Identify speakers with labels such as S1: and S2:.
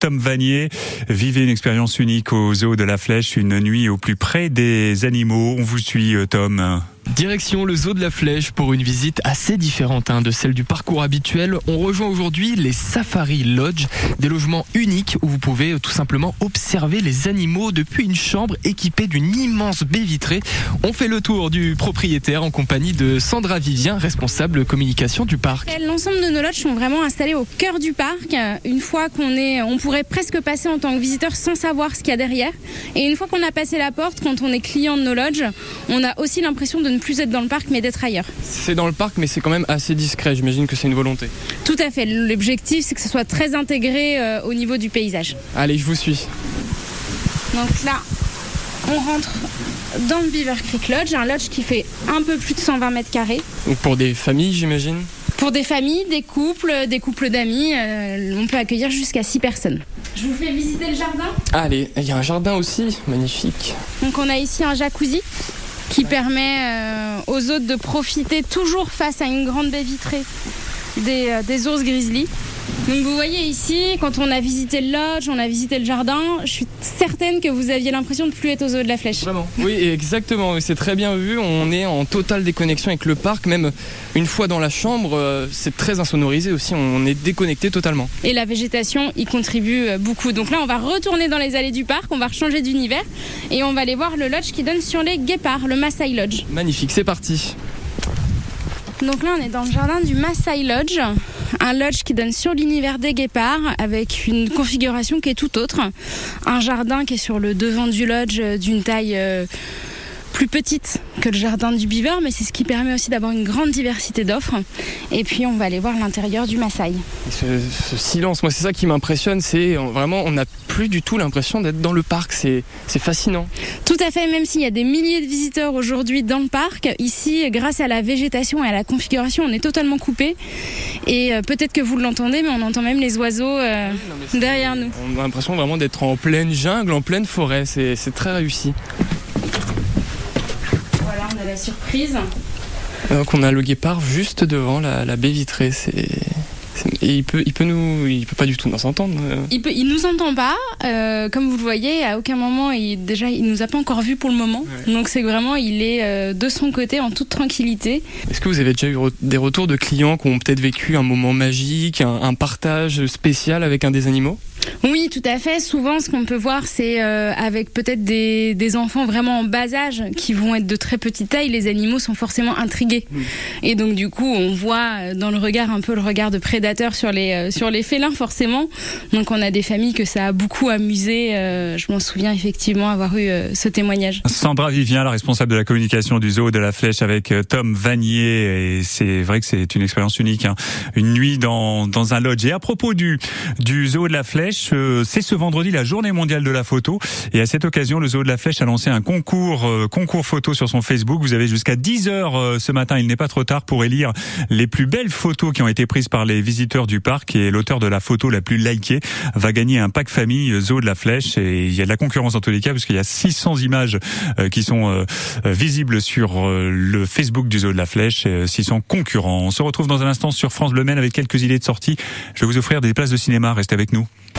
S1: Tom Vanier. Vivez une expérience unique au zoo de la Flèche, une nuit au plus près des animaux. On vous suit, euh, Tom.
S2: Direction le zoo de la Flèche pour une visite assez différente hein, de celle du parcours habituel. On rejoint aujourd'hui les Safari Lodge, des logements uniques où vous pouvez euh, tout simplement observer les animaux depuis une chambre équipée d'une immense baie vitrée. On fait le tour du propriétaire en compagnie de Sandra Vivien, responsable communication du parc.
S3: L'ensemble de nos lodges sont vraiment installés au cœur du parc. Une fois qu'on est, on pourrait presque passer en tant que visiteur sans savoir ce qu'il y a derrière. Et une fois qu'on a passé la porte, quand on est client de nos lodges, on a aussi l'impression de ne plus être dans le parc mais d'être ailleurs.
S2: C'est dans le parc mais c'est quand même assez discret, j'imagine que c'est une volonté.
S3: Tout à fait, l'objectif c'est que ce soit très intégré euh, au niveau du paysage.
S2: Allez, je vous suis.
S3: Donc là, on rentre dans le Beaver Creek Lodge, un lodge qui fait un peu plus de 120 mètres carrés.
S2: Donc pour des familles, j'imagine
S3: Pour des familles, des couples, des couples d'amis, euh, on peut accueillir jusqu'à 6 personnes. Je vous fais visiter le jardin
S2: Allez, il y a un jardin aussi, magnifique.
S3: Donc on a ici un jacuzzi qui permet euh, aux autres de profiter toujours face à une grande baie vitrée des, euh, des ours grizzly. Donc vous voyez ici, quand on a visité le lodge, on a visité le jardin, je suis certaine que vous aviez l'impression de plus être aux zoo de la Flèche.
S2: Vraiment Oui, exactement, c'est très bien vu, on est en totale déconnexion avec le parc, même une fois dans la chambre, euh, c'est très insonorisé aussi, on est déconnecté totalement.
S3: Et la végétation y contribue euh, beaucoup. Donc là, on va retourner dans les allées du parc, on va changer d'univers et on va aller voir le lodge qui donne sur les guépards, le Maasai Lodge.
S2: Magnifique, c'est parti.
S3: Donc là, on est dans le jardin du Maasai Lodge, un lodge qui donne sur l'univers des guépards avec une configuration qui est tout autre. Un jardin qui est sur le devant du lodge euh, d'une taille euh, plus petite que le jardin du Beaver, mais c'est ce qui permet aussi d'avoir une grande diversité d'offres. Et puis on va aller voir l'intérieur du Maasai.
S2: Ce, ce, silence, moi c'est ça qui m'impressionne, c'est vraiment on n'a plus du tout l'impression d'être dans le parc, c'est fascinant.
S3: Tout à fait, même s'il y a des milliers de visiteurs aujourd'hui dans le parc, ici grâce à la végétation et à la configuration, on est totalement coupé. Et euh, peut-être que vous l'entendez, mais on entend même les oiseaux euh, oui, non, derrière nous.
S2: On a l'impression vraiment d'être en pleine jungle, en pleine forêt, c'est très réussi.
S3: Voilà, on a la surprise.
S2: Donc on a le guépard juste devant la, la baie vitrée, c'est... Et il peut, il peut nous, il peut pas du tout nous entendre.
S3: Il peut, il nous entend pas. Euh, comme vous le voyez, à aucun moment, il, déjà, il nous a pas encore vu pour le moment. Ouais. Donc c'est vraiment, il est euh, de son côté en toute tranquillité.
S2: Est-ce que vous avez déjà eu des retours de clients qui ont peut-être vécu un moment magique, un, un partage spécial avec un des animaux?
S3: Oui, tout à fait. Souvent, ce qu'on peut voir, c'est euh, avec peut-être des, des, enfants vraiment en bas âge qui vont être de très petite taille, les animaux sont forcément intrigués. Mmh. Et donc, du coup, on voit dans le regard un peu le regard de prédateur sur les, euh, sur les félins, forcément. Donc, on a des familles que ça a beaucoup amusé. Euh, je m'en souviens effectivement avoir eu euh, ce témoignage.
S1: Sandra Vivien, la responsable de la communication du zoo de la Flèche avec euh, Tom Vanier. Et c'est vrai que c'est une expérience unique. Hein. Une nuit dans, dans un lodge. Et à propos du, du zoo de la Flèche, c'est ce vendredi la journée mondiale de la photo. Et à cette occasion, le Zoo de la Flèche a lancé un concours, euh, concours photo sur son Facebook. Vous avez jusqu'à 10 heures euh, ce matin, il n'est pas trop tard pour élire les plus belles photos qui ont été prises par les visiteurs du parc. Et l'auteur de la photo la plus likée va gagner un pack famille euh, Zoo de la Flèche. Et il y a de la concurrence en tous les cas, parce qu'il y a 600 images euh, qui sont euh, visibles sur le Facebook du Zoo de la Flèche, 600 concurrents. On se retrouve dans un instant sur France Bleu Maine avec quelques idées de sortie. Je vais vous offrir des places de cinéma. Restez avec nous.